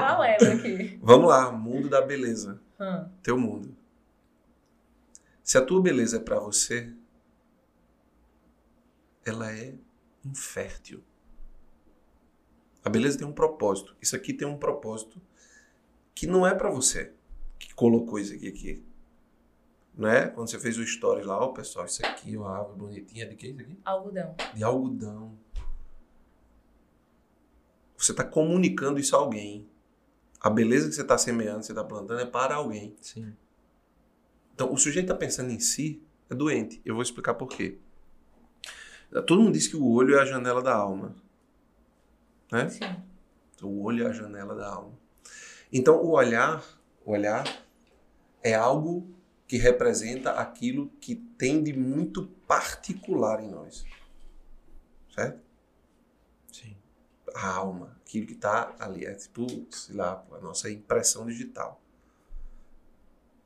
Tá leva aqui. Vamos lá, mundo da beleza. Hum. Teu mundo. Se a tua beleza é pra você, ela é infértil. A beleza tem um propósito. Isso aqui tem um propósito que não é pra você que colocou isso aqui aqui. Não é? Quando você fez o story lá, ó, pessoal, isso aqui, uma árvore bonitinha de que isso aqui? Algodão. De algodão. Você está comunicando isso a alguém. A beleza que você está semeando, você está plantando, é para alguém. Sim. Então, o sujeito está pensando em si, é doente. Eu vou explicar por quê. Todo mundo diz que o olho é a janela da alma. Né? Sim. Então, o olho é a janela da alma. Então, o olhar, o olhar é algo que representa aquilo que tem de muito particular em nós. Certo? A alma, aquilo que está ali. É tipo, sei lá, a nossa impressão digital.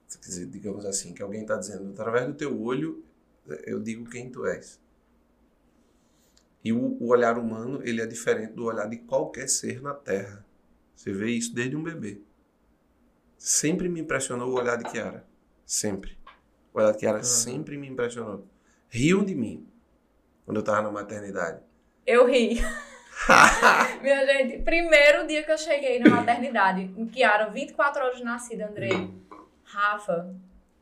Quer dizer, digamos assim, que alguém está dizendo, através do teu olho, eu digo quem tu és. E o, o olhar humano, ele é diferente do olhar de qualquer ser na Terra. Você vê isso desde um bebê. Sempre me impressionou o olhar de Kiara. Sempre. O olhar de Kiara sempre me impressionou. Riam de mim quando eu estava na maternidade. Eu ri. Minha gente, primeiro dia que eu cheguei na maternidade, em Kiara, 24 horas de nascida, Andrei. Rafa.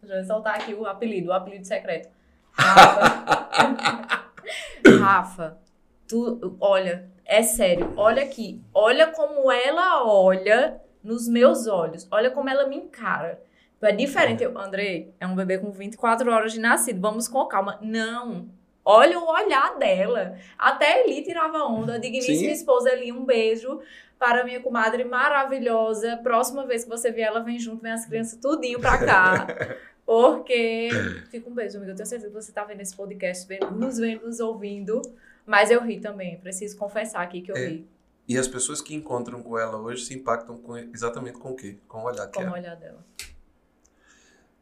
Já vou soltar aqui o apelido, o apelido secreto. Rafa. Rafa, tu, olha, é sério, olha aqui. Olha como ela olha nos meus olhos. Olha como ela me encara. É diferente. Eu, Andrei, é um bebê com 24 horas de nascido. Vamos com calma. Não. Olha o olhar dela. Até Eli tirava onda. A digníssima Sim. esposa Eli, um beijo para minha comadre maravilhosa. Próxima vez que você vier, ela vem junto, vem as crianças tudinho pra cá. Porque. Fica um beijo, amiga. Eu tenho certeza que você tá vendo esse podcast, nos vendo, nos ouvindo. Mas eu ri também. Preciso confessar aqui que eu É. ri E as pessoas que encontram com ela hoje se impactam com exatamente com o quê? Com o olhar que com o ela. olhar dela.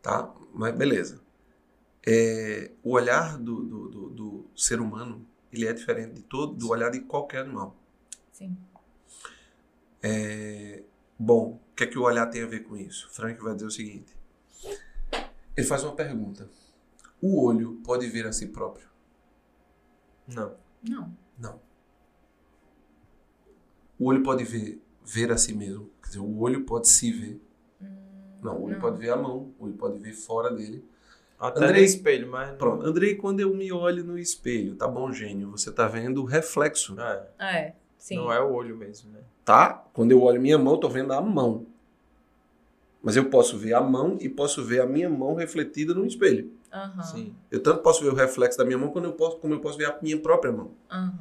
Tá? Mas beleza. É, o olhar do, do, do, do ser humano, ele é diferente de todo, do olhar de qualquer animal. Sim. É, bom, o que é que o olhar tem a ver com isso? Frank vai dizer o seguinte. Ele faz uma pergunta. O olho pode ver a si próprio? Não. Não. Não. O olho pode ver, ver a si mesmo. Quer dizer, o olho pode se ver. Não, o olho não. pode ver a mão. O olho pode ver fora dele. Até Andrei- no espelho, mas. não- Pronto. Andrei, quando eu me olho no espelho, tá bom, gênio? Você tá vendo o reflexo, É, É, sim. não é o olho mesmo, né? tá? Quando eu olho minha mão, eu tô vendo a mão. Mas eu posso ver a mão e posso ver a minha mão refletida no espelho. Aham. Sim. Eu tanto posso ver o reflexo da minha mão quando eu posso, como eu posso ver a minha própria mão. Aham.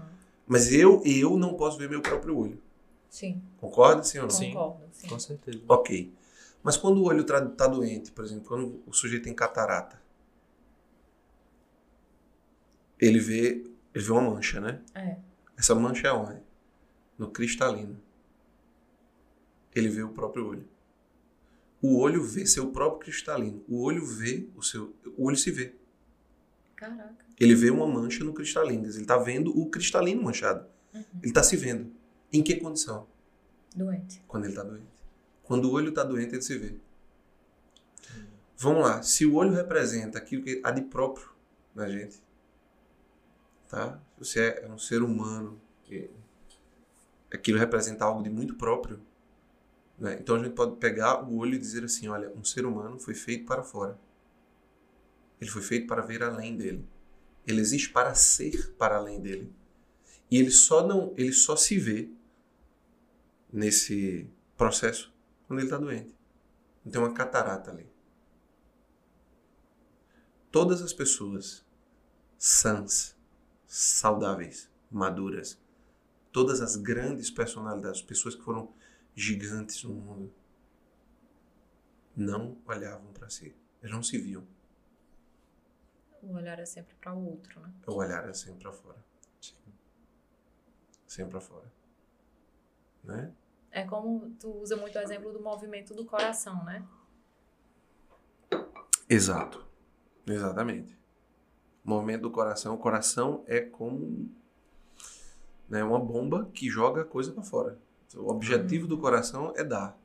Mas eu, eu não posso ver meu próprio olho. Sim. Concorda, sim ou não? Sim. Concordo. Sim. Com certeza. Ok. Mas quando o olho está doente, por exemplo, quando o sujeito tem catarata, ele vê, ele vê uma mancha, né? É. Essa mancha é onde? No cristalino. Ele vê o próprio olho. O olho vê seu próprio cristalino. O olho vê o seu. O olho se vê. Caraca. Ele vê uma mancha no cristalino. Ele está vendo o cristalino manchado. Uhum. Ele está se vendo. Em que condição? Doente. Quando ele está doente. Quando o olho está doente, ele se vê. Vamos lá. Se o olho representa aquilo que há de próprio na gente, tá? Você é um ser humano, que aquilo representa algo de muito próprio, né? Então a gente pode pegar o olho e dizer assim, olha, um ser humano foi feito para fora. Ele foi feito para ver além dele. Ele existe para ser para além dele. E ele só não, ele só se vê nesse processo quando ele está doente. Tem uma catarata ali. Todas as pessoas sãs, saudáveis, maduras, todas as grandes personalidades, pessoas que foram gigantes no mundo, não olhavam para si. Eles não se viam. O olhar é sempre para o outro, né? O olhar era sempre para fora. Sempre para fora. Né? É como tu usa muito o exemplo do movimento do coração, né? Exato. Exatamente. O movimento do coração. O coração é como né, uma bomba que joga coisa para fora. O objetivo do coração é dar.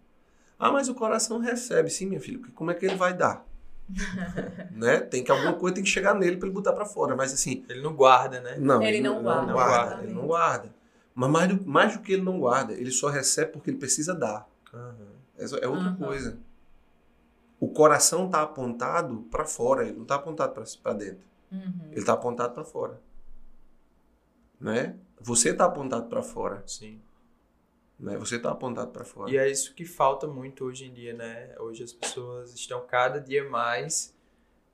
Ah, mas o coração recebe. Sim, minha filha, porque como é que ele vai dar? né? Tem que alguma coisa tem que chegar nele para ele botar para fora, mas assim, Ele não guarda, né? não, Ele não guarda, exatamente. ele não guarda. Mas mais do, mais do que ele não guarda, ele só recebe porque ele precisa dar. Aham. Essa é outra Aham. coisa. O coração tá apontado para fora, ele não tá apontado para dentro. Uhum. Ele tá apontado para fora. Né? Você tá apontado para fora, Sim. né? Você tá apontado para fora. E é isso que falta muito hoje em dia, né? Hoje as pessoas estão cada dia mais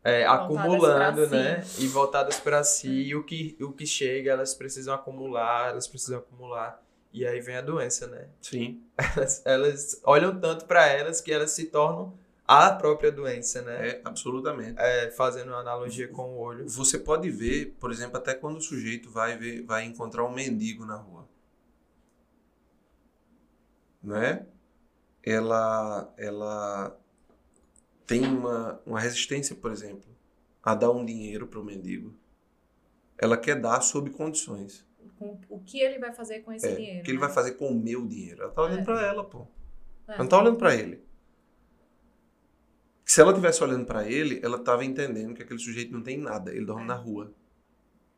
é, acumulando, né? E voltadas para si. E o que, o que chega, elas precisam acumular, elas precisam acumular. E aí vem a doença, né? Sim. Elas, elas olham tanto para elas que elas se tornam a própria doença, né? É, absolutamente. É, fazendo uma analogia com o olho. Você pode ver, por exemplo, até quando o sujeito vai ver, vai encontrar um mendigo na rua, né? Ela, ela tem uma, uma resistência, por exemplo, a dar um dinheiro para o mendigo. Ela quer dar sob condições. Com o que ele vai fazer com esse É, dinheiro? o que ele né? vai fazer com o meu dinheiro? Ela tá olhando É. para ela, pô. É. Ela não tá olhando para ele. Se ela tivesse olhando para ele, ela tava entendendo que aquele sujeito não tem nada, ele dorme É. na rua.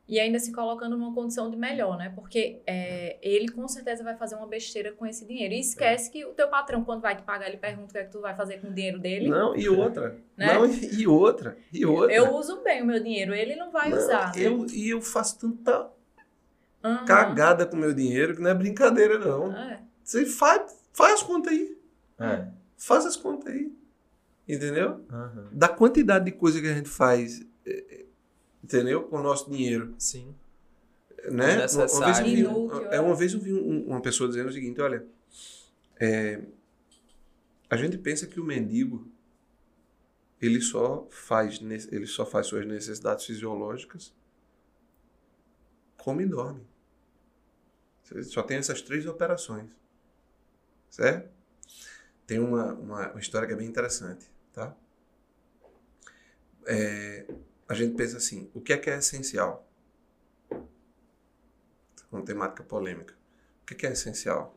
E ainda se colocando numa condição de melhor, né? Porque é, ele com certeza vai fazer uma besteira com esse dinheiro. E esquece que o teu patrão, quando vai te pagar, ele pergunta o que é que tu vai fazer com o dinheiro dele. Não, e outra. Né? Não, e outra. E outra. Eu uso bem o meu dinheiro, ele não vai Não, usar. né? eu, e eu faço tanta Aham. cagada com meu dinheiro que não é brincadeira, não. É. Você faz, faz as contas aí. É. Faz as contas aí. Entendeu? Aham. Da quantidade de coisa que a gente faz, é, é, entendeu? Com o nosso dinheiro. Sim. Né? Uma, uma vez eu vi, é, é. uma vez eu vi um- uma pessoa dizendo o seguinte, olha, é, a gente pensa que o mendigo ele só faz ele só faz suas necessidades fisiológicas, come e dorme. Você Só tem essas três operações, certo? Tem uma, uma, uma história que é bem interessante, tá? É, a gente pensa assim, o que é que é essencial? uma temática polêmica. O que que é essencial?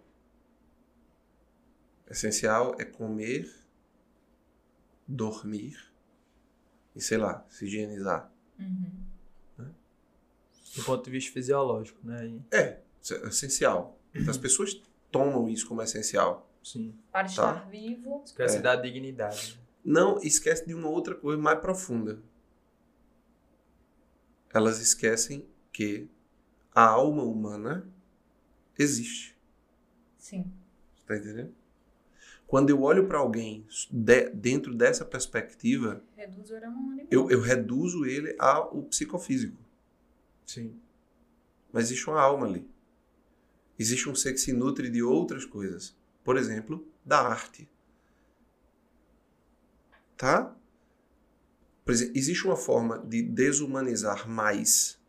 Essencial é comer, dormir e, sei lá, se higienizar. Uhum. Do ponto de vista fisiológico, né? E- É, é essencial. As pessoas tomam isso como essencial. Sim. Para estar vivo. Esquece É. da dignidade. Não esquece de uma outra coisa mais profunda. Elas esquecem que a alma humana existe. Sim. Tá entendendo? Quando eu olho para alguém de- dentro dessa perspectiva, Reduz o hormônio animal. eu, eu reduzo ele ao psicofísico. Sim. Mas existe uma alma ali. Existe um ser que se nutre de outras coisas. Por exemplo, da arte. Tá? Por exemplo, existe uma forma de desumanizar mais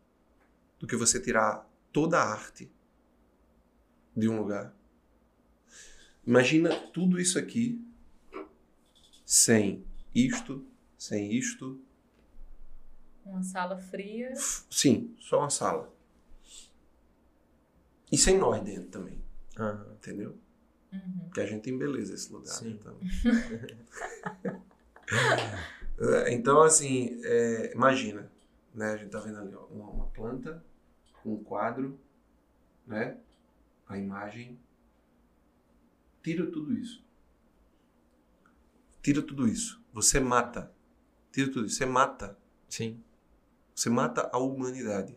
do que você tirar toda a arte de um lugar. Imagina tudo isso aqui sem isto, sem isto, Uma sala fria. Sim, só uma sala. E sem nós dentro também, Aham. entendeu? Uhum. Porque a gente embeleza esse lugar. Sim. Então, É, então assim, é, imagina, né? A gente tá vendo ali ó, uma, uma planta, um quadro, né? A imagem. Tira tudo isso. Tira tudo isso. Você mata. Tira tudo isso. Você mata Sim. Você mata a humanidade.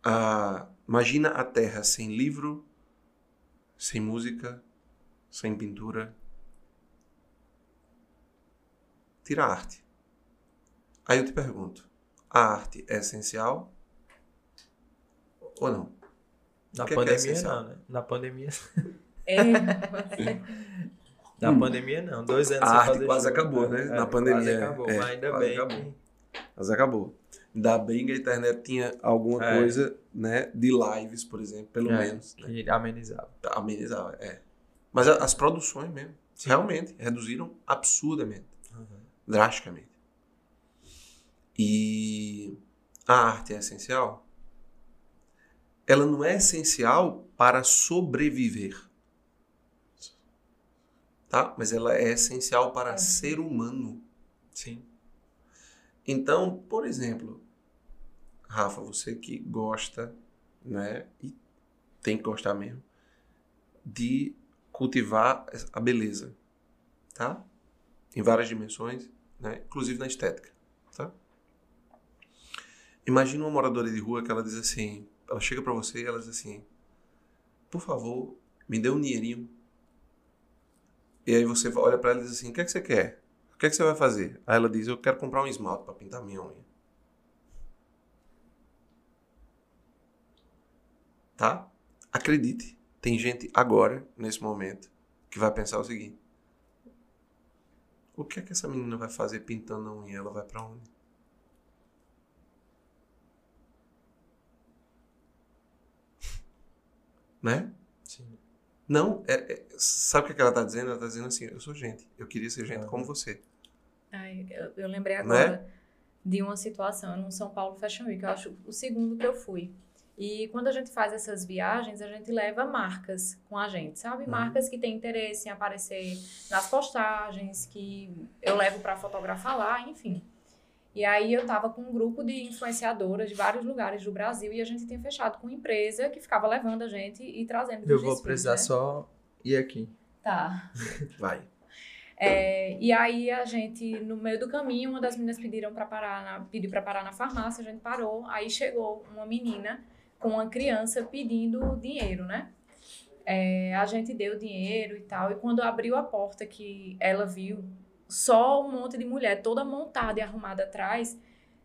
Ah, imagina a Terra sem livro, sem música, sem pintura. Tira a arte. Aí eu te pergunto: a arte é essencial ou não? Na que é é pandemia essencial? não, né? Na pandemia. É. Na pandemia não. Dois anos A sem arte fazer quase show. acabou, né? Na pandemia, Quase acabou, é, mas ainda quase bem. acabou. que- Mas acabou. Ainda bem que a internet tinha alguma É. coisa, né, de lives, por exemplo, pelo é, menos. né? Que amenizava. Amenizava, é. Mas as produções mesmo, Sim. realmente, reduziram absurdamente. Drasticamente. E a arte é essencial? Ela não é essencial para sobreviver. Tá? Mas ela é essencial para É. ser humano. Sim. Então, por exemplo, Rafa, você que gosta, né, e tem que gostar mesmo, de cultivar a beleza, tá? Em várias dimensões, né, inclusive na estética, tá? Imagina uma moradora de rua que ela diz assim, ela chega pra você e ela diz assim, por favor, me dê um dinheirinho. E aí você olha pra ela e diz assim, o que é que você quer? O que é que você vai fazer? Aí ela diz, eu quero comprar um esmalte pra pintar minha unha. Tá? Acredite, tem gente agora, nesse momento, que vai pensar o seguinte: o que é que essa menina vai fazer pintando a unha? Ela vai pra onde? Né? Sim. Não, é- é- sabe o que, é ela tá dizendo? Ela tá dizendo assim: eu sou gente, eu queria ser gente Aham. como você. Ai, eu, eu lembrei Né? agora de uma situação no São Paulo Fashion Week, eu acho o segundo que eu fui. E quando a gente faz essas viagens, a gente leva marcas com a gente, sabe? Uhum. Marcas que têm interesse em aparecer nas postagens, que eu levo para fotografar lá, enfim. E aí eu tava com um grupo de influenciadoras de vários lugares do Brasil e a gente tinha fechado com uma empresa que ficava levando a gente e trazendo Eu vou desfiles, precisar né? só ir aqui. Tá. Vai. É, e aí a gente, no meio do caminho, uma das meninas pediram para parar, na, pediu para parar na farmácia, a gente parou. Aí chegou uma menina com uma criança pedindo dinheiro, né? É, a gente deu dinheiro e tal. E quando abriu a porta que ela viu só um monte de mulher toda montada e arrumada atrás,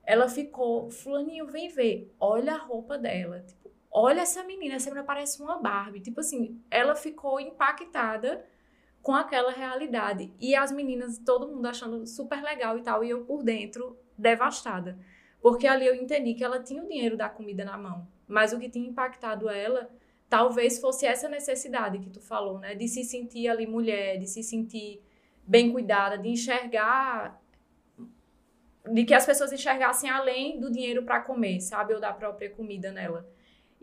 ela ficou, fulaninho, vem ver, olha a roupa dela. Tipo, olha essa menina, essa menina parece uma Barbie. Tipo assim, ela ficou impactada com aquela realidade. E as meninas, todo mundo achando super legal e tal, e eu por dentro devastada. Porque ali eu entendi que ela tinha o dinheiro da comida na mão, mas o que tinha impactado ela talvez fosse essa necessidade que tu falou, né, de se sentir ali mulher, de se sentir bem cuidada, de enxergar de que as pessoas enxergassem além do dinheiro para comer, sabe, ou da própria comida nela.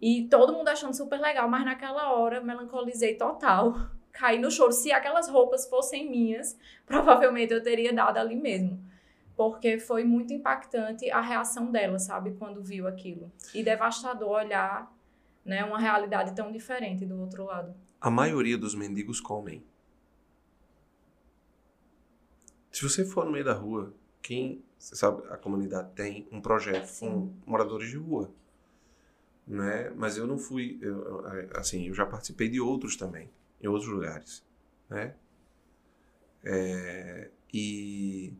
E todo mundo achando super legal, mas naquela hora melancolizei total caí no choro. Se aquelas roupas fossem minhas, provavelmente eu teria dado ali mesmo. Porque foi muito impactante a reação dela, sabe, quando viu aquilo. E devastador olhar, né, uma realidade tão diferente do outro lado. A maioria dos mendigos comem. Se você for no meio da rua, quem, você sabe, a comunidade tem um projeto com moradores de rua, né? Mas eu não fui, eu- assim, eu já participei de outros também, em outros lugares, né? É, e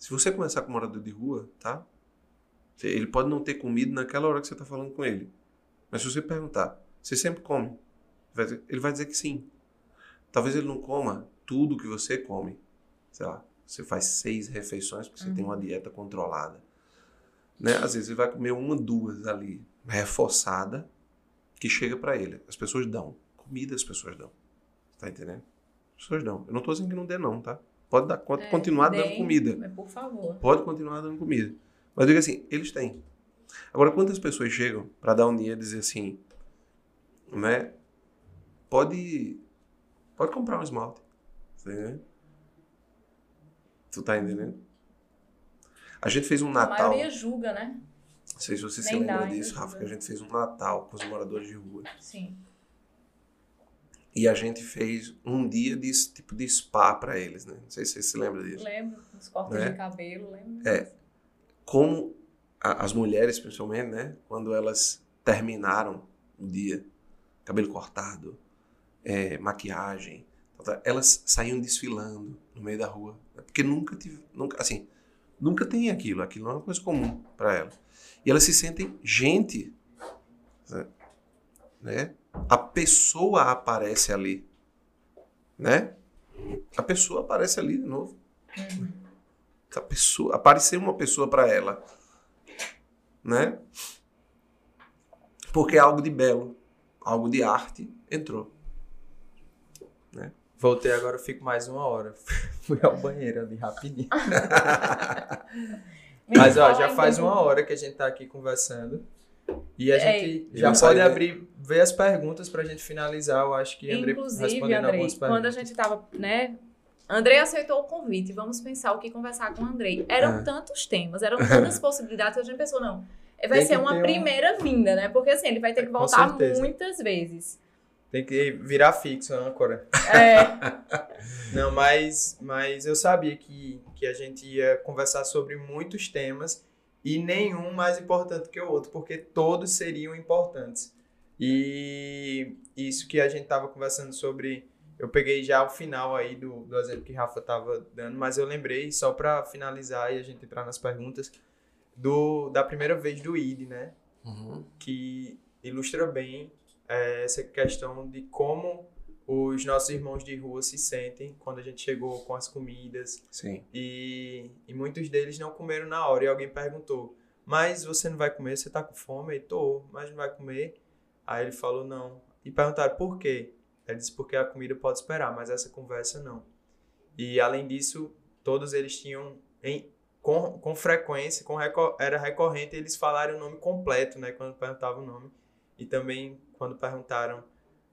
se você começar com um morador de rua, tá? Ele pode não ter comido naquela hora que você está falando com ele, mas se você perguntar, você sempre come? Ele vai dizer que sim. Talvez ele não coma tudo que você come. Sei lá, você faz seis refeições porque você tem uma dieta controlada. Né? Às vezes ele vai comer uma, duas ali, reforçada, que chega para ele. As pessoas dão. Comida as pessoas dão. Tá entendendo? As pessoas dão. Eu não tô dizendo que não dê não, tá? Pode dar, pode É, continuar dando comida. Mas por favor. Pode continuar dando comida. Mas eu digo assim, eles têm. Agora, quantas pessoas chegam para dar um dinheiro e dizer assim, né? Pode, pode comprar um esmalte. Tá entendendo? Tu tá entendendo? A gente fez um A Natal. maioria julga, né? Não sei se você se Nem dá lembra disso, Rafa, que a gente fez um Natal com os moradores de rua. Sim. E a gente fez um dia de tipo de spa para eles, né? Não sei se você se lembra disso. Lembro dos cortes Né? de cabelo, lembro. É. como a- as mulheres, principalmente, né, quando elas terminaram o dia, cabelo cortado, é, maquiagem, elas saíam desfilando no meio da rua, né, porque nunca tive, nunca, assim, nunca tem aquilo, aquilo não é uma coisa comum para elas. E elas se sentem gente, né? Né? A pessoa aparece ali, né? A pessoa aparece ali de novo a pessoa, aparecer uma pessoa para ela, né? Porque algo de belo, algo de arte entrou. Voltei agora, eu fico mais uma hora. Fui ao banheiro ali rapidinho. Mas ó, já faz uma hora que a gente tá aqui conversando. E a É, gente já pode né? abrir, ver as perguntas pra gente finalizar. Eu acho que André Inclusive, respondendo Andrei, algumas perguntas. quando a gente tava, né? Andrei aceitou o convite, vamos pensar o que conversar com o Andrei. Eram É. tantos temas, eram tantas possibilidades que a gente pensou, não. Vai Tem ser que uma um- primeira vinda, né? Porque assim, ele vai ter que Com voltar muitas vezes. Tem que virar fixo, né, âncora. É, Não, mas, mas eu sabia que, que a gente ia conversar sobre muitos temas e nenhum mais importante que o outro, porque todos seriam importantes. E isso que a gente estava conversando sobre, eu peguei já o final aí do, do exemplo que Rafa estava dando, mas eu lembrei, só para finalizar e a gente entrar nas perguntas, do, da primeira vez do ID, né? Uhum. que ilustra bem eh, essa questão de como os nossos irmãos de rua se sentem quando a gente chegou com as comidas Sim. e, e muitos deles não comeram na hora e alguém perguntou mas você não vai comer? Você tá com fome? Ele, tô, mas não vai comer? Aí ele falou não. E perguntaram por quê? Ele disse porque a comida pode esperar, mas essa conversa não. E além disso, todos eles tinham em, com, com frequência, com reco- era recorrente eles falarem o nome completo, né, quando perguntavam o nome. E também quando perguntaram,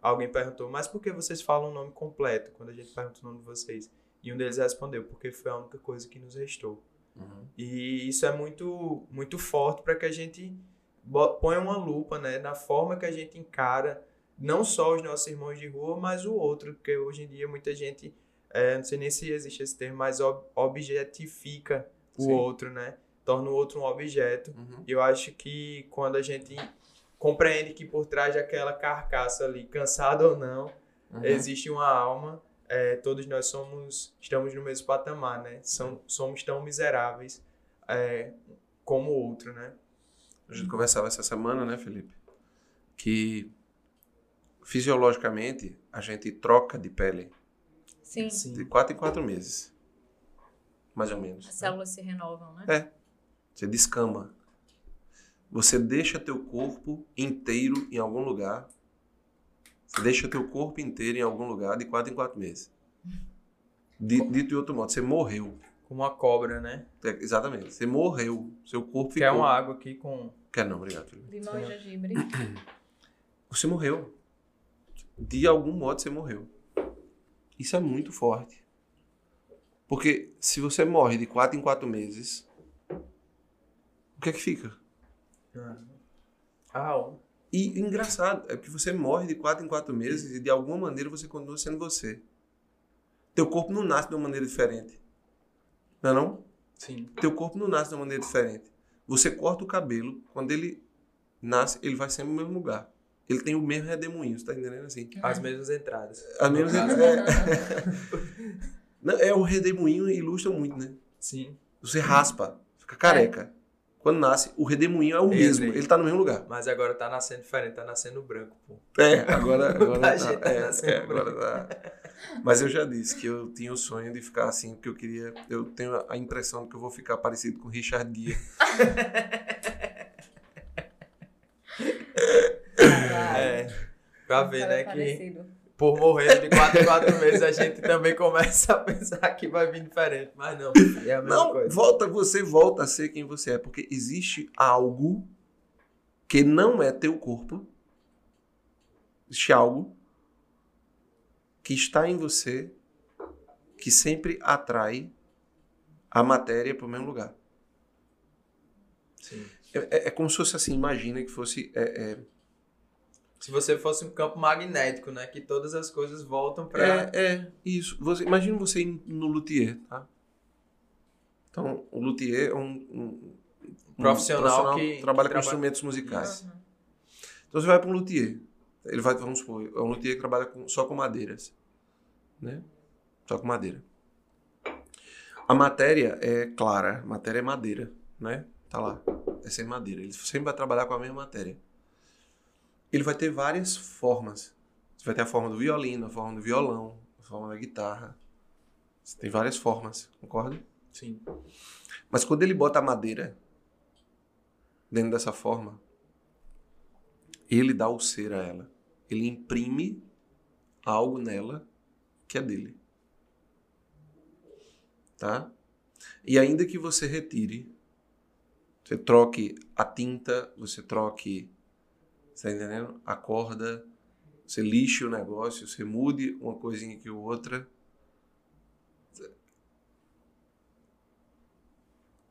alguém perguntou, mas por que vocês falam o nome completo quando a gente pergunta o nome de vocês? E um deles respondeu, porque foi a única coisa que nos restou. Uhum. E isso é muito, muito forte para que a gente ponha uma lupa né, na forma que a gente encara não só os nossos irmãos de rua, mas o outro, porque hoje em dia muita gente, é, não sei nem se existe esse termo, mas ob- objetifica o Sim. outro, né? Torna o outro um objeto. Uhum. E eu acho que quando a gente compreende que por trás daquela carcaça ali, cansado ou não, Uhum. existe uma alma. é, todos nós somos, estamos no mesmo patamar, né? São, somos tão miseráveis é, como o outro, né? A gente conversava essa semana, né, Felipe? Que fisiologicamente a gente troca de pele sim. de quatro em quatro meses. Mais ou menos. As células se renovam, né? É. Você descama. Você deixa teu corpo inteiro em algum lugar. Você deixa teu corpo inteiro em algum lugar de quatro em quatro meses. Di- Dito de outro modo, você morreu. Como uma cobra, né? É, Exatamente. Você morreu. Seu corpo ficou. Quer uma água aqui com. Quer não, obrigado. Limão e gengibre. Você morreu. De algum modo você morreu. Isso é muito forte. Porque se você morre de quatro em quatro meses, o que é que fica? Ah. E engraçado, é que você morre de quatro em quatro meses e de alguma maneira você continua sendo você. Teu corpo não nasce de uma maneira diferente. Não é não? sim. Teu corpo não nasce de uma maneira diferente. Você corta o cabelo, quando ele nasce, ele vai sempre no mesmo lugar. Ele tem o mesmo redemoinho, você tá entendendo assim? As mesmas entradas. A menos No caso. é, Não, é o redemoinho ilustra muito, né? Sim. Você raspa, fica careca. Quando nasce, o redemoinho é o mesmo, ele tá no mesmo lugar. Mas agora tá nascendo diferente, tá nascendo branco, pô. É, agora, agora tá, gente tá é, nascendo é, agora tá. Mas eu já disse que eu tinha o sonho de ficar assim, porque eu queria. Eu tenho a impressão de que eu vou ficar parecido com o Richard Dia. É. Pra ver, né, que parecido. Por morrer de 4 em 4 meses a gente também começa a pensar que vai vir diferente. Mas não, é a mesma Não, coisa. volta, você volta a ser quem você é, porque existe algo que não é teu corpo. Existe algo que está em você que sempre atrai a matéria para o mesmo lugar. Sim. É, é- é como se fosse assim, imagina que fosse. é, é, Se você fosse um campo magnético, né? Que todas as coisas voltam pra. É, é, isso. Você, imagina você ir no luthier, tá? Então, o luthier é um, um- um Profissional que- trabalha que com trabalha- instrumentos musicais. Uhum. Então, você vai para um luthier. Ele vai, vamos supor, é um luthier que trabalha com- só com madeiras. Né? Só com madeira. A matéria é clara, a matéria é madeira, né? Tá lá. É sem madeira. Ele sempre vai trabalhar com a mesma matéria. Ele vai ter várias formas. Você vai ter a forma do violino, a forma do violão, a forma da guitarra. Você tem várias formas, concorda? Sim. Mas quando ele bota a madeira dentro dessa forma, ele dá o ser a ela. Ele imprime algo nela que é dele. Tá? E ainda que você retire, você troque a tinta, você troque Você tá entendendo? Acorda, você lixe o negócio, você mude uma coisinha ou outra.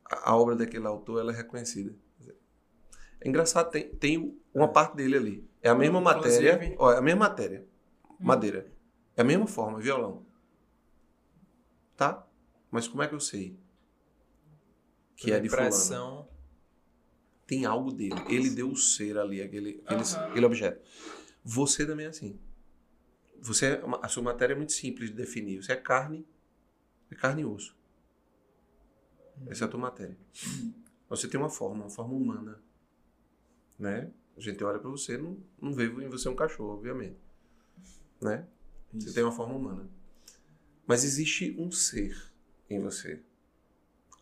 A, a obra daquele autor ela é reconhecida. É engraçado, tem, tem uma parte dele ali. É a mesma Inclusive- matéria. Ó, é a mesma matéria. Madeira. É a mesma forma, violão. Tá? Mas como é que eu sei? Que é de fulano. Tem algo dele. Ele deu o ser ali, aquele, aquele, Aham. aquele objeto. Você também é assim. Você é a sua matéria é muito simples de definir. Você é carne, é carne e osso. Essa é a tua matéria. Você tem uma forma, uma forma humana. Né? A gente olha pra você, não, não vê em você um cachorro, obviamente. Né? Você Isso. tem uma forma humana. Mas existe um ser em você.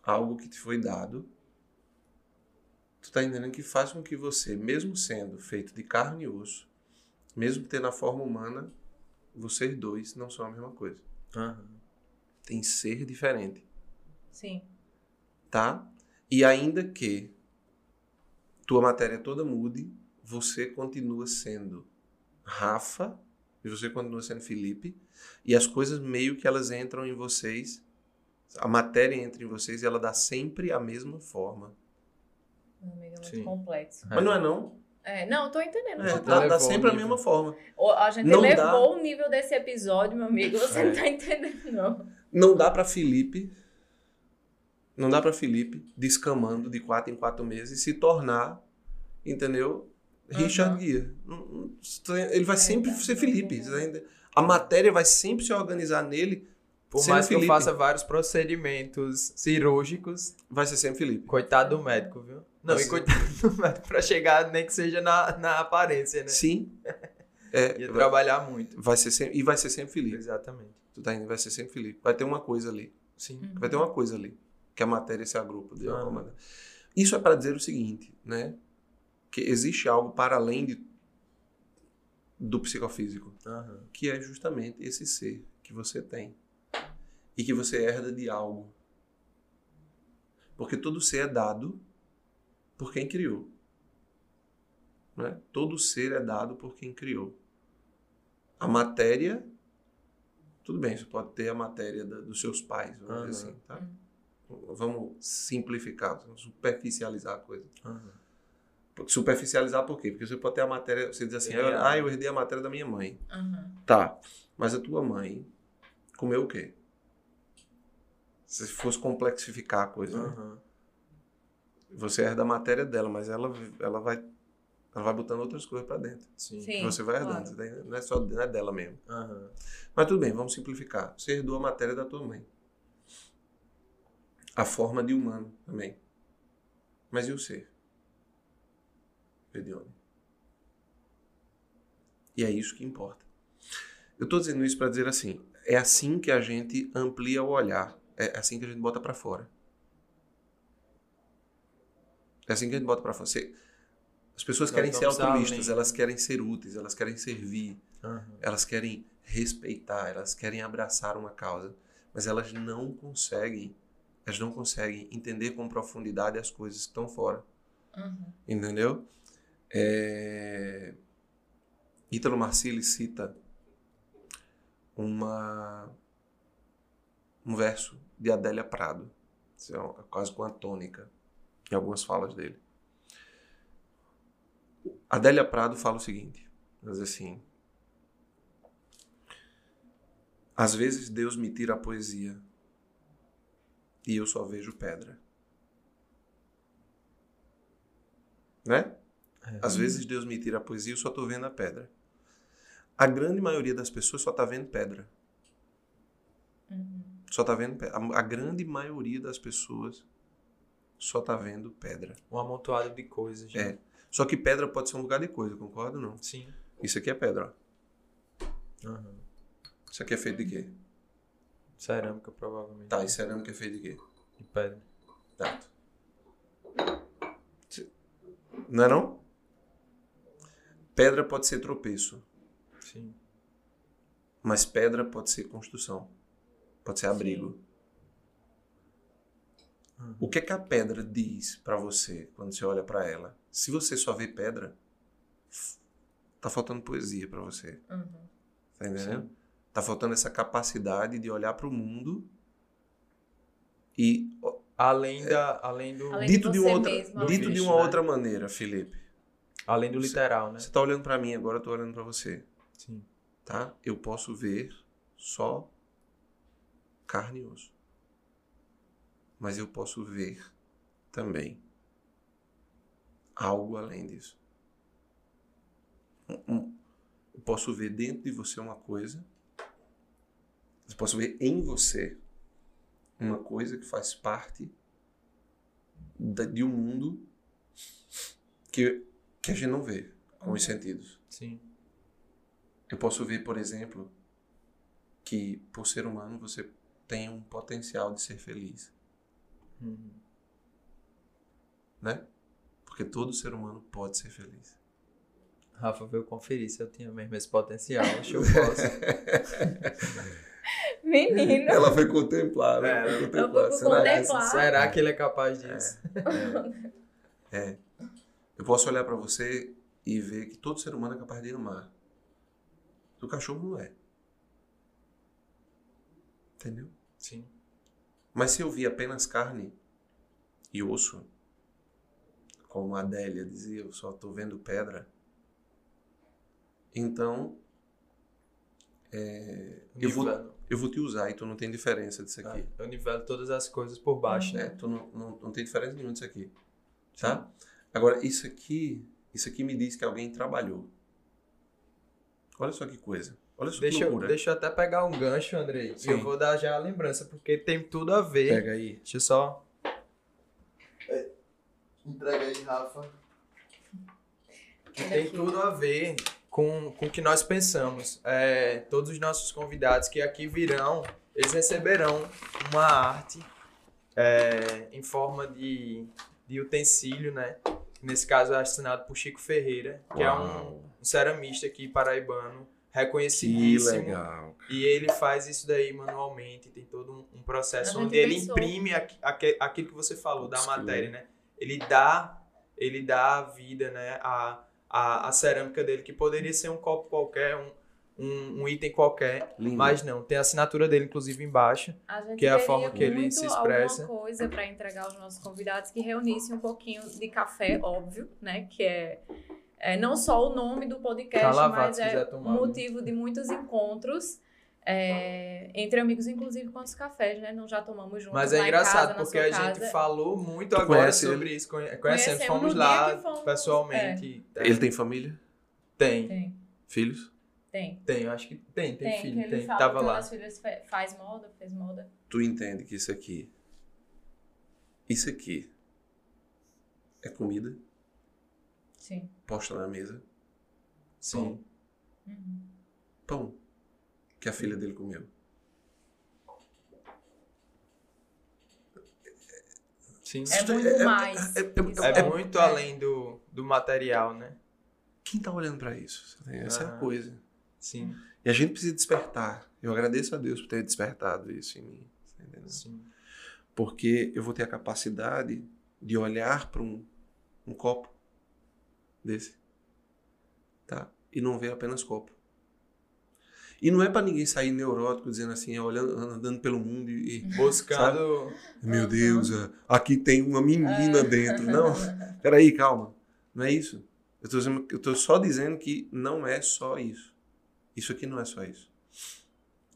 Algo que te foi dado. Tu tá entendendo que faz com que você, mesmo sendo feito de carne e osso, mesmo tendo a forma humana, vocês dois não são a mesma coisa. Aham. Tem ser diferente, Sim. tá? E ainda que tua matéria toda mude, você continua sendo Rafa e você continua sendo Felipe, e as coisas meio que elas entram em vocês, a matéria entra em vocês e ela dá sempre a mesma forma. Amigo, é muito Sim. complexo. Mas não é não? É, não, tô entendendo. É, dá, sempre o a nível. mesma forma. O- A gente Não elevou dá. o nível desse episódio, meu amigo. Você É. não tá entendendo, não. Não dá pra Felipe, não dá pra Felipe, descamando de quatro em quatro meses, se tornar, entendeu? Richard Aham. Guia. Não- não- Ele vai É, sempre tá. ser Felipe. tá? A matéria vai sempre se organizar nele, Por mais que Felipe. eu faça vários procedimentos cirúrgicos, vai ser sempre Felipe. coitado do médico, viu? Não, Assim. e coitado pra chegar, nem que seja na, na aparência, né? Sim. É, Ia vai, trabalhar muito. vai ser sempre, e vai ser sempre Felipe. Exatamente. Tu tá entendendo? Vai ser sempre Felipe. Vai ter uma coisa ali. Sim. Vai ter uma coisa ali. Que a matéria se agrupa de alguma maneira. Isso é para dizer o seguinte, né? Que existe algo para além de, do psicofísico, Aham. que é justamente esse ser que você tem e que você herda de algo. Porque todo ser é dado por quem criou. Né? Todo ser é dado por quem criou. A matéria, tudo bem, você pode ter a matéria da- dos seus pais, vamos dizer Aham. assim, tá? Vamos simplificar, vamos superficializar a coisa. Porque Superficializar por quê? Porque você pode ter a matéria, você diz assim, É. ah, eu herdei a matéria da minha mãe. Tá, mas a tua mãe comeu o quê? Se fosse complexificar a coisa, né? Você herda a matéria dela, mas ela, ela vai ela vai botando outras coisas pra dentro. Sim. Sim. você vai herdando, claro. tá não é só não é dela mesmo. Aham. Mas tudo bem, vamos simplificar. Você herdou a matéria da tua mãe. A forma de humano também. Mas e o ser? Onde? E é isso que importa. Eu estou dizendo isso para dizer assim, é assim que a gente amplia o olhar, é assim que a gente bota para fora. É assim que a gente bota para fora. Você- as pessoas querem ser altruístas, elas querem ser úteis, elas querem servir, Aham. elas querem respeitar, elas querem abraçar uma causa, mas elas não conseguem, elas não conseguem entender com profundidade as coisas que estão fora, Uhum. entendeu? É... Ítalo Marcilli cita uma um verso de Adélia Prado, é quase com a tônica em algumas falas dele. Adélia Prado fala o seguinte, ela diz assim: Às vezes Deus me tira a poesia e eu só vejo pedra. Né? É. Às vezes Deus me tira a poesia e eu só tô vendo a pedra. A grande maioria das pessoas só tá vendo pedra. Uhum. Só tá vendo pedra. A, a grande maioria das pessoas só tá vendo pedra. Um amontoado de coisas. né? É. Só que pedra pode ser um lugar de coisa, concorda ou não? Sim. Isso aqui é pedra. Aham. Isso aqui é feito de quê? Cerâmica, provavelmente. Tá, e cerâmica é feito de quê? De pedra. Exato. Não é não? Pedra pode ser tropeço, Sim. mas pedra pode ser construção. Pode ser abrigo. Uhum. O que é que a pedra diz pra você quando você olha pra ela? Se você só vê pedra, tá faltando poesia para você. Uhum. Tá entendendo? Sim. Tá faltando essa capacidade de olhar para o mundo e Além, da, além do, Além dito de uma outra, mesmo, dito de uma né? outra maneira, Felipe. além do literal, né? Você tá olhando para mim agora, eu tô olhando para você, Sim. tá? Eu posso ver só carne e osso. Mas eu posso ver também algo além disso. Eu posso ver dentro de você uma coisa. Eu posso ver em você uma coisa que faz parte de um mundo que, que a gente não vê com os sentidos. Sim. Eu posso ver, por exemplo, que por ser humano você tem um potencial de ser feliz, Uhum. né? Porque todo ser humano pode ser feliz. Rafa veio conferir se eu tinha mesmo esse potencial. Acho que eu posso. Menino. Ela foi contemplar, né? É, Foi eu fui contemplar. pro Será que- contemplar. Será que ele é capaz disso? É. Eu posso olhar pra você e ver que todo ser humano é capaz de amar. O cachorro não é. Entendeu? Sim. Mas se eu vi apenas carne e osso, como a Adélia dizia, eu só estou vendo pedra, então é, eu, vou, eu vou te usar e tu não tem diferença disso aqui. Ah, Eu nivelo todas as coisas por baixo, né? né? Tu não, não, não tem diferença nenhuma disso aqui. Tá? Agora, isso aqui, isso aqui me diz que alguém trabalhou. Olha só que coisa. Olha que Deixa eu, deixa eu até pegar um gancho, Andrei. E Sim. eu vou dar já a lembrança, porque tem tudo a ver. Pega aí. Deixa eu só. Entrega aí, Rafa. Que tem tudo a ver com, com o que nós pensamos. É, todos os nossos convidados que aqui virão, eles receberão uma arte é, em forma de, de utensílio, né? Nesse caso é assinado por Chico Ferreira, que é um, Uau. um ceramista aqui paraibano, Que reconhecidíssimo. legal. E ele faz isso daí manualmente, tem todo um, um processo onde ele pensou. imprime aqui- aque- aquilo que você falou da matéria, né? Ele dá, ele dá vida, né, a, a, a cerâmica dele, que poderia ser um copo qualquer, um, um, um item qualquer, Lindo. mas não, tem a assinatura dele inclusive embaixo. Que é a forma que ele se expressa. alguma coisa para entregar aos nossos convidados que reunisse um pouquinho de café, óbvio, né? Que é, é não só o nome do podcast, Tá lavado, mas é né? motivo de muitos encontros. é, entre amigos, inclusive com os cafés, né? Não já tomamos juntos. Mas lá é em engraçado, casa, porque a casa. gente falou muito Tu agora conhece sobre isso. Conhe- Conhecemos, Conhecemos fomos lá fomos, pessoalmente. É, Ele tem família? tem, Tem, Filhos? tem. tem, eu acho que tem, tem, Tem, filho, que ele tem. fala Tava lá. filhas faz moda, fez moda. Tu entende que isso aqui. Isso aqui é comida Sim. posta na mesa. Sim. Uhum. Pão que a filha dele comeu. Sim. É muito mais. é- é- Isso É é- muito é. além do, do material, né? Quem tá olhando pra isso? Essa é a Ah. coisa. Sim, E a gente precisa despertar. Eu agradeço a Deus por ter despertado isso em mim. tá entendendo? sim. Porque eu vou ter a capacidade de olhar para um, um copo desse, tá? E não ver apenas copo. E não é para ninguém sair neurótico dizendo assim, olhando, andando pelo mundo e, Buscando. meu. Deus, ah, aqui tem uma menina dentro. Não, peraí, calma. Não é isso. Eu tô, dizendo, eu tô só dizendo que não é só isso. Isso aqui não é só isso.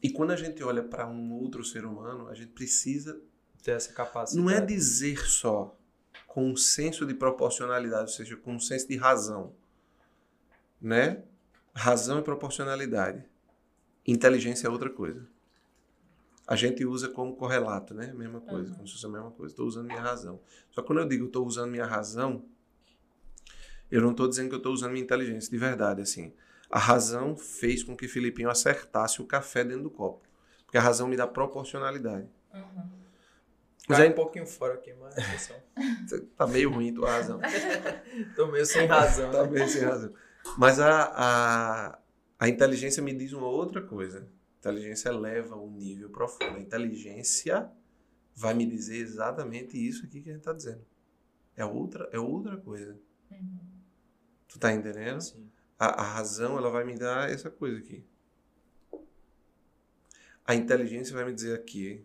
E quando a gente olha para um outro ser humano, a gente precisa ter essa capacidade. não é dizer só com um senso de proporcionalidade, ou seja, com um senso de razão, né? Razão e proporcionalidade. Inteligência é outra coisa. A gente usa como correlato, né? Mesma coisa, Uhum. como se fosse a mesma coisa. Estou usando minha razão. Só que quando eu digo estou usando minha razão, eu não estou dizendo que eu estou usando minha inteligência de verdade, assim. A razão fez com que Filipinho acertasse o café dentro do copo. Porque a razão me dá proporcionalidade. Uhum. Mas Cai aí- um pouquinho fora aqui, mas atenção. Tá meio ruim tua razão. Tô meio sem razão. tá né? meio sem razão. Mas a, a, a inteligência me diz uma outra coisa. A inteligência leva um nível profundo. A inteligência vai me dizer exatamente isso aqui que a gente está dizendo. É outra, é outra coisa. Uhum. Tu tá entendendo? Sim. A, a razão, ela vai me dar essa coisa aqui. A inteligência vai me dizer aqui,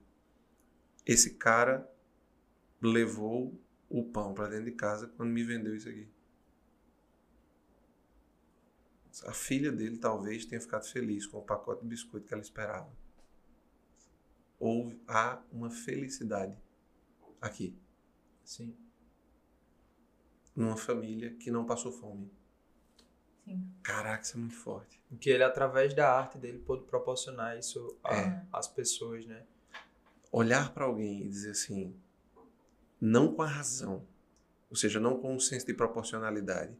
esse cara levou o pão para dentro de casa quando me vendeu isso aqui. A filha dele talvez tenha ficado feliz com o pacote de biscoito que ela esperava. Ou há uma felicidade aqui, Sim. numa família que não passou fome. Sim. Caraca, isso é muito forte. Que ele, através da arte dele, pôde proporcionar isso a- É. às pessoas, né? Olhar para alguém e dizer assim, não com a razão, ou seja, não com um senso de proporcionalidade,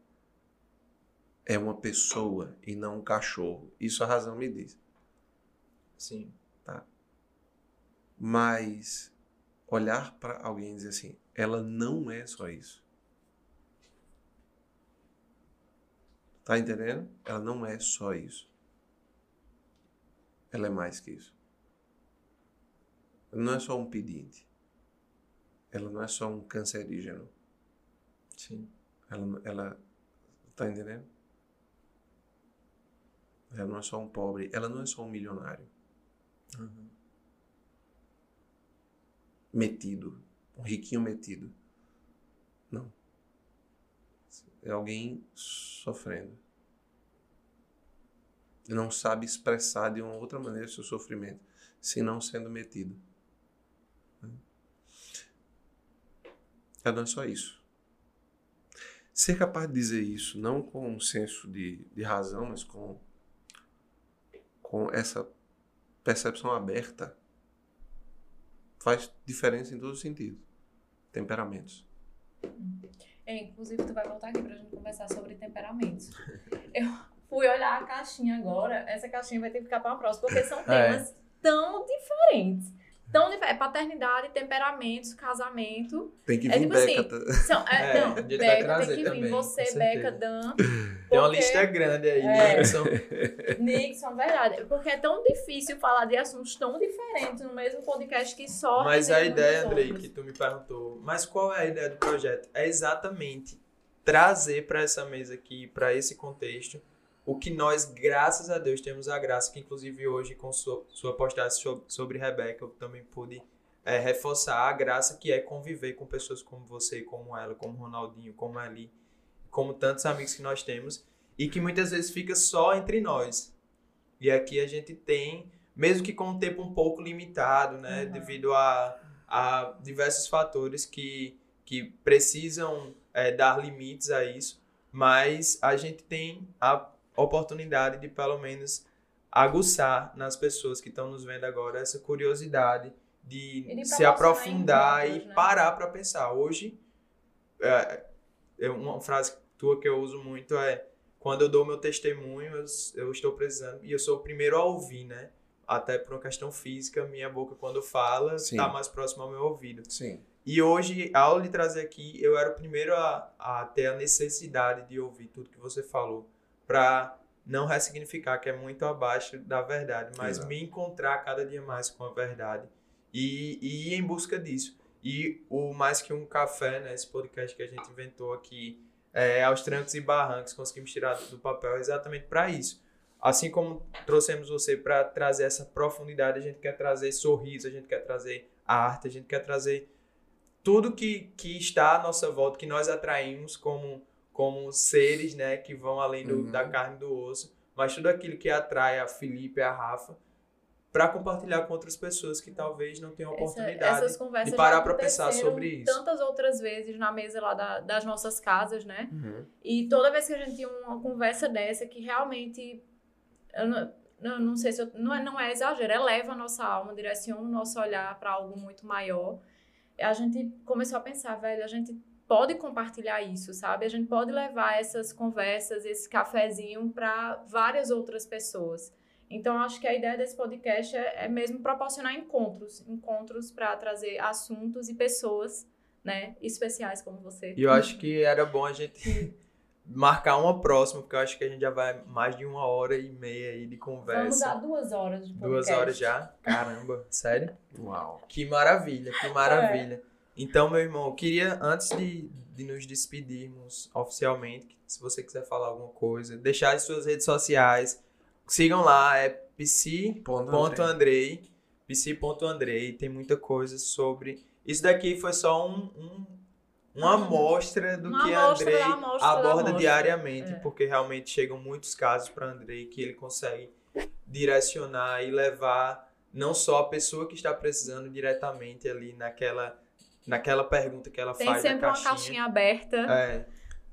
é uma pessoa e não um cachorro. Isso a razão me diz. Sim. Mas olhar para alguém e dizer assim, ela não é só isso. Tá entendendo? Ela não é só isso. Ela é mais que isso. Ela não é só um pedinte. Ela não é só um cancerígeno. Sim. Ela, ela tá entendendo? Ela não é só um pobre. Ela não é só um milionário. Uhum. metido, um riquinho metido. Não. É alguém sofrendo. Não sabe expressar de uma outra maneira seu sofrimento, senão sendo metido. É, não é só isso. Ser capaz de dizer isso, não com um senso de, de razão, mas com, com essa percepção aberta, faz diferença em todos os sentidos. Temperamentos. É, inclusive, tu vai voltar aqui pra gente conversar sobre temperamentos. Eu fui olhar a caixinha agora, essa caixinha vai ter que ficar pra uma próxima, porque são temas tão diferentes. Tão é paternidade, temperamentos, casamento. Tem que É vir tipo Beca. assim, tá? São, é, É, não, Beca tem que vir. também, Você, Beca. Dan. Tem uma porque- lista grande aí, É. Nixon. Nixon, verdade. Porque é tão difícil falar de assuntos tão diferentes no mesmo podcast que só. Mas a ideia, Andrei, outros. que tu me perguntou, mas qual é a ideia do projeto? É exatamente trazer para essa mesa aqui, para esse contexto, o que nós, graças a Deus, temos a graça, que inclusive hoje, com sua, sua postagem so- sobre Rebeca, eu também pude é, reforçar a graça que é conviver com pessoas como você, como ela, como Ronaldinho, como Ali, como tantos amigos que nós temos, e que muitas vezes fica só entre nós. E aqui a gente tem, mesmo que com um tempo um pouco limitado, né, Uhum. devido a, a diversos fatores que, que precisam é, dar limites a isso, mas a gente tem a oportunidade de pelo menos aguçar nas pessoas que estão nos vendo agora essa curiosidade de, se aprofundar encontros, e né? parar para pensar. Hoje, é, é uma frase tua que eu uso muito é quando eu dou meu testemunho, eu, eu estou precisando e eu sou o primeiro a ouvir, né? Até por uma questão física, minha boca quando fala está mais próximo ao meu ouvido. Sim. E hoje, ao lhe trazer aqui, eu era o primeiro a, a ter a necessidade de ouvir tudo que você falou, para não ressignificar, que é muito abaixo da verdade, mas Exato. me encontrar cada dia mais com a verdade e, e ir em busca disso. E o Mais Que Um Café, né, esse podcast que a gente inventou aqui, é, aos trancos e barrancos, conseguimos tirar do papel exatamente para isso. Assim como trouxemos você para trazer essa profundidade, a gente quer trazer sorriso, a gente quer trazer arte, a gente quer trazer tudo que, que está à nossa volta, que nós atraímos como, como seres né, que vão além do, Uhum. da carne e do osso, mas tudo aquilo que atrai a Felipe e a Rafa, para compartilhar com outras pessoas que talvez não tenham Essa- oportunidade. essas conversas de parar pra pensar sobre isso. Tantas outras vezes na mesa lá da- das nossas casas, né? Uhum. E toda vez que a gente tinha uma conversa dessa, que realmente. Eu não, não, não sei se. Eu, não, é, não é exagero, eleva a nossa alma, direciona o nosso olhar para algo muito maior. A gente começou a pensar, velho, a gente pode compartilhar isso, sabe? A gente pode levar essas conversas, esse cafezinho para várias outras pessoas. Então, acho que a ideia desse podcast é, é mesmo proporcionar encontros encontros para trazer assuntos e pessoas, né, especiais como você. E eu acho que era bom a gente marcar uma próxima, porque eu acho que a gente já vai mais de uma hora e meia aí de Vamos conversa. dar duas horas de podcast. Duas horas já? Caramba, sério? Uau. Que maravilha, que maravilha. Então, meu irmão, eu queria, antes de, de nos despedirmos oficialmente, Se você quiser falar alguma coisa, deixar as suas redes sociais. Sigam lá, é psi.andrei. psi.andrei. Tem muita coisa sobre. Isso daqui foi só um, um uma amostra do Uma que amostra Andrei amostra da aborda diariamente, É. porque realmente chegam muitos casos para Andrei que ele consegue direcionar e levar não só a pessoa que está precisando diretamente ali naquela naquela pergunta que ela Tem faz sempre na uma caixinha aberta. é,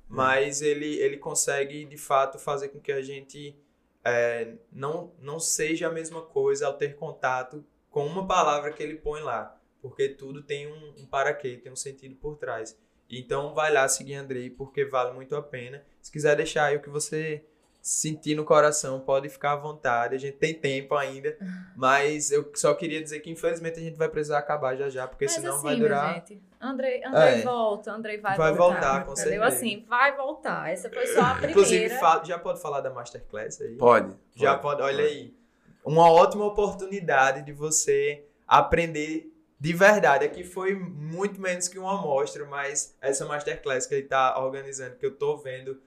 mas ele, ele consegue, de fato, fazer com que a gente é, não, não seja a mesma coisa ao ter contato com uma palavra que ele põe lá. Porque tudo tem um, um para quê, tem um sentido por trás. Então, vai lá seguir Andrei, porque vale muito a pena. Se quiser deixar aí o que você sentir no coração, pode ficar à vontade. A gente tem tempo ainda. Mas eu só queria dizer que, infelizmente, a gente vai precisar acabar já já, porque Mas senão assim, vai durar... gente, Andrei, Andrei É. volta, Andrei vai, Vai voltar. voltar, com entendeu? certeza. Assim, vai voltar. Essa foi só a primeira. Inclusive, já pode falar da Masterclass aí? Pode. Já pode, olha aí. Uma ótima oportunidade de você aprender de verdade. Aqui foi muito menos que uma amostra, mas essa Masterclass que ele tá organizando, que eu tô vendo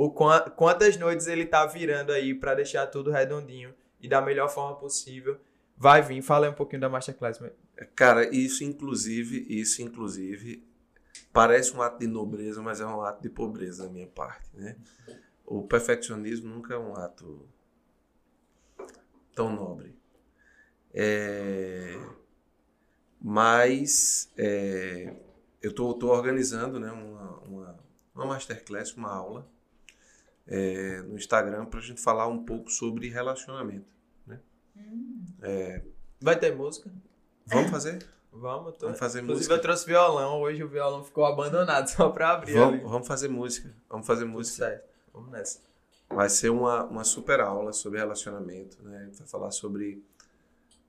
o qua- quantas noites ele tá virando aí para deixar tudo redondinho e da melhor forma possível. Vai vir, fala um pouquinho da Masterclass. mas- Cara, isso inclusive, isso inclusive parece um ato de nobreza, mas é um ato de pobreza da minha parte, né? O perfeccionismo nunca é um ato tão nobre. É, mas é, eu tô organizando, né, uma, uma, uma masterclass, uma aula é, no Instagram para a gente falar um pouco sobre relacionamento. Hum. Vai ter música? Vamos fazer? Vamos, tô... Vamos fazer Inclusive música. eu trouxe violão, hoje o violão ficou abandonado só pra abrir ali. Vamos, vamos fazer música. Vamos fazer Tudo música. certo, vamos nessa. Vai ser uma, uma super aula sobre relacionamento, né? A gente vai falar sobre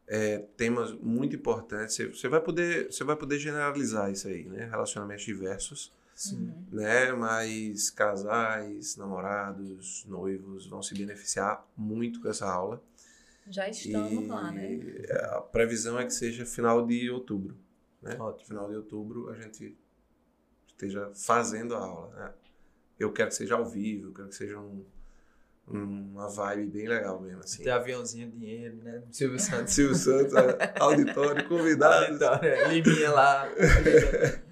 é, temas muito importantes. Você- Você vai poder, você vai poder generalizar isso aí, né? Relacionamentos diversos, Sim. né? Mas casais, namorados, noivos vão se beneficiar muito com essa aula. Já estamos lá, né? E a previsão é que seja final de outubro, né? Ótimo. Final de outubro a gente esteja fazendo a aula, né? Eu quero que seja ao vivo, eu quero que seja um, uma vibe bem legal mesmo, assim. Tem aviãozinho, dinheiro, né? Silvio Santos. Silvio Santos, é, auditório, convidados. Vitória, Liminha lá.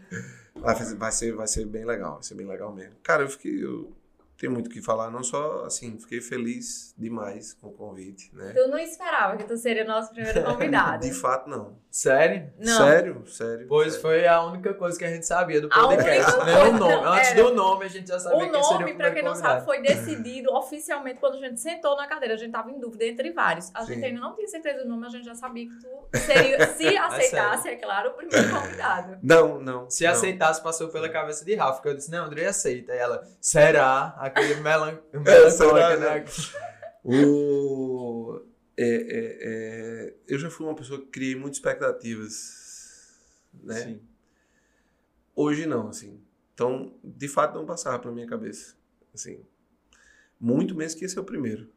Vai, ser, vai ser bem legal, vai ser bem legal mesmo. Cara, eu fiquei. Eu tenho muito o que falar, não só assim, fiquei feliz demais com o convite, né? Tu não esperava que tu seria nosso primeiro convidado. De fato, não. Sério? Não. Sério, sério. Pois sério. foi a única coisa que a gente sabia do podcast. Né? O nome. não, Antes do nome, a gente já sabia O quem seria o nome, pra quem não convidado. sabe, foi decidido oficialmente quando a gente sentou na cadeira. A gente tava em dúvida entre vários. A gente ainda não tinha certeza do nome, a gente já sabia que tu seria, se aceitasse, é claro, o primeiro convidado. Não, não. Se não. aceitasse, passou pela cabeça de Rafa, que eu disse, não, André aceita. E ela, será? Aquele melan... melancólico, né? O... é, é, é, eu já fui uma pessoa que criei muitas expectativas, né? Sim. Hoje não, assim. Então, de fato, não passava pela minha cabeça, assim. Muito menos que ia ser o primeiro.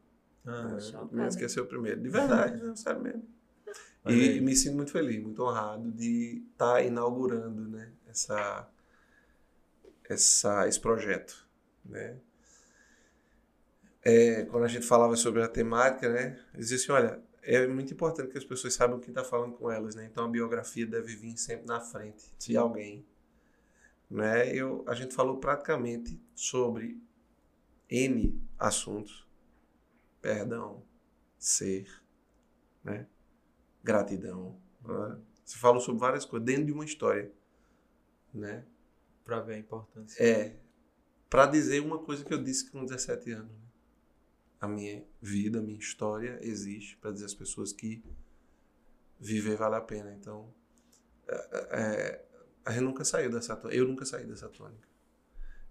Ah, né? chocada. Muito menos que ia ser o primeiro. De verdade, né? sério mesmo. E, me sinto muito feliz, muito honrado de estar inaugurando, né? Essa, essa, esse projeto, né? É, quando a gente falava sobre a temática, né? Dizia assim, olha, é muito importante que as pessoas saibam quem está falando com elas, né? Então a biografia deve vir sempre na frente de alguém, né? Eu, a gente falou praticamente sobre N assuntos. Perdão, ser, né? Gratidão. né? Você falou sobre várias coisas dentro de uma história, né? Pra ver a importância. É, para dizer uma coisa que eu disse com 17 anos. A minha vida, a minha história existe para dizer às pessoas que viver vale a pena. Então, é, é, a gente nunca saiu dessa tônica. Eu nunca saí dessa tônica.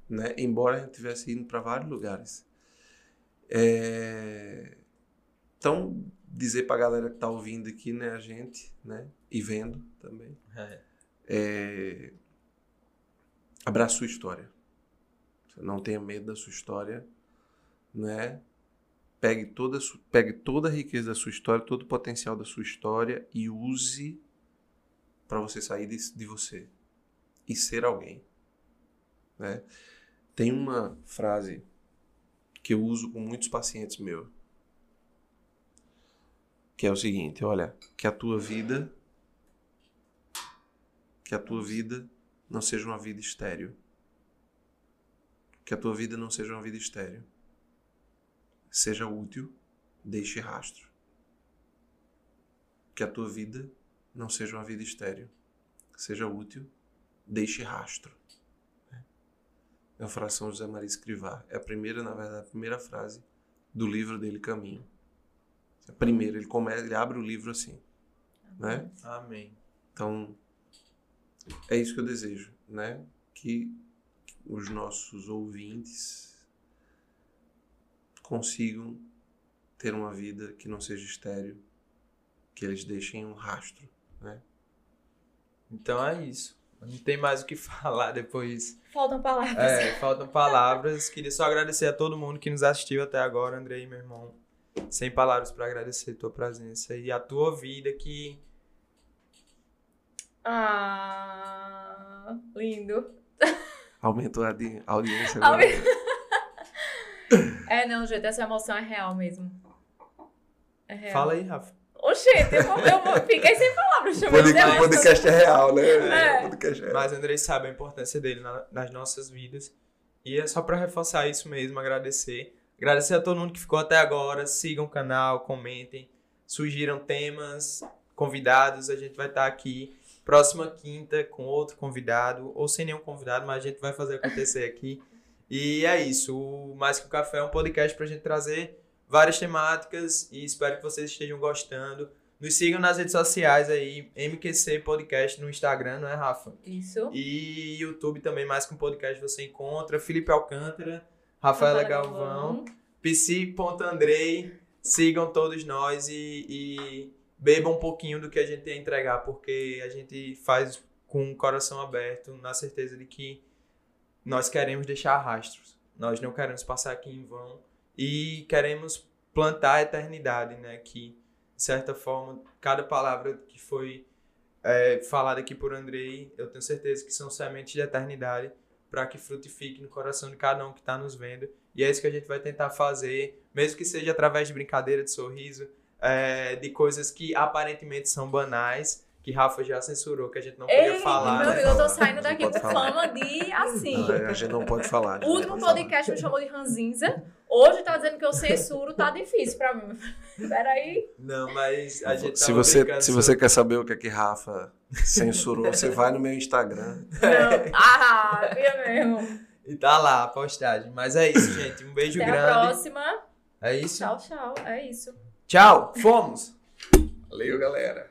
Né? Embora a gente tivesse ido para vários lugares. É, então, dizer para a galera que está ouvindo aqui, né, a gente, né, e vendo também, É. é, abraça sua história. Não tenha medo da sua história, né? Pegue toda, pegue toda a riqueza da sua história, todo o potencial da sua história e use para você sair de, de você e ser alguém, né? Tem uma frase que eu uso com muitos pacientes meus, que é o seguinte, olha, que a tua vida que a tua vida não seja uma vida estéril. Que a tua vida não seja uma vida estéril. Seja útil, deixe rastro. Que a tua vida não seja uma vida estéril. Seja útil, deixe rastro. É uma de São José Maria Escrivá. É a primeira, na verdade, a primeira frase do livro dele, Caminho. A primeira, ele começa, ele abre o livro assim, né? Amém. Então, é isso que eu desejo, né? Que os nossos ouvintes consigam ter uma vida que não seja estéril, que eles deixem um rastro, né? Então é isso. Não tem mais o que falar depois. Faltam palavras. É, faltam palavras. Queria só agradecer a todo mundo que nos assistiu até agora, Andrei, meu irmão. Sem palavras para agradecer a tua presença e a tua vida que Ah, lindo. Aumentou a di- a audiência agora. É, não, gente, essa emoção é real mesmo. É real. Fala aí, Rafa. Oxente, eu, vou- eu vou- fiquei sem palavras. O chamei pod- de o podcast é real, né? É. O podcast é real. Mas Andrei sabe a importância dele na- nas nossas vidas. E é só para reforçar isso mesmo, agradecer. Agradecer a todo mundo que ficou até agora. Sigam o canal, comentem. Sugiram temas, convidados. A gente vai estar aqui próxima quinta com outro convidado, ou sem nenhum convidado, mas a gente vai fazer acontecer aqui. E é isso. O Mais que o Café é um podcast pra gente trazer várias temáticas e espero que vocês estejam gostando. Nos sigam nas redes sociais aí, MQC Podcast no Instagram, não é, Rafa? Isso. E YouTube também, mais que um podcast, você encontra. Felipe Alcântara, Rafaela Galvão, psi.andrei. Sigam todos nós e, e bebam um pouquinho do que a gente tem a entregar, porque a gente faz com o coração aberto, na certeza de que nós queremos deixar rastros. Nós não queremos passar aqui em vão e queremos plantar a eternidade, né? Que, de certa forma, cada palavra que foi é, falada aqui por Andrei, eu tenho certeza que são sementes de eternidade para que frutifique no coração de cada um que está nos vendo. E é isso que a gente vai tentar fazer, mesmo que seja através de brincadeira, de sorriso, é, de coisas que aparentemente são banais, que Rafa já censurou, que a gente não podia Ei, falar. meu né? amigo, eu tô saindo daqui com falar. fama de assim. Não, a gente não pode falar. a O último pode falar. podcast me chamou de ranzinza. Hoje tá dizendo que eu censuro, tá difícil pra mim. Peraí. Não, mas a gente Se você, brincando se você quer saber o que é que Rafa censurou, você vai no meu Instagram. Não. Ah, via mesmo. E tá lá a postagem. Mas é isso, gente. Um beijo Até a grande. próxima. É isso. Tchau, tchau. É isso. Tchau. Fomos. Valeu, galera.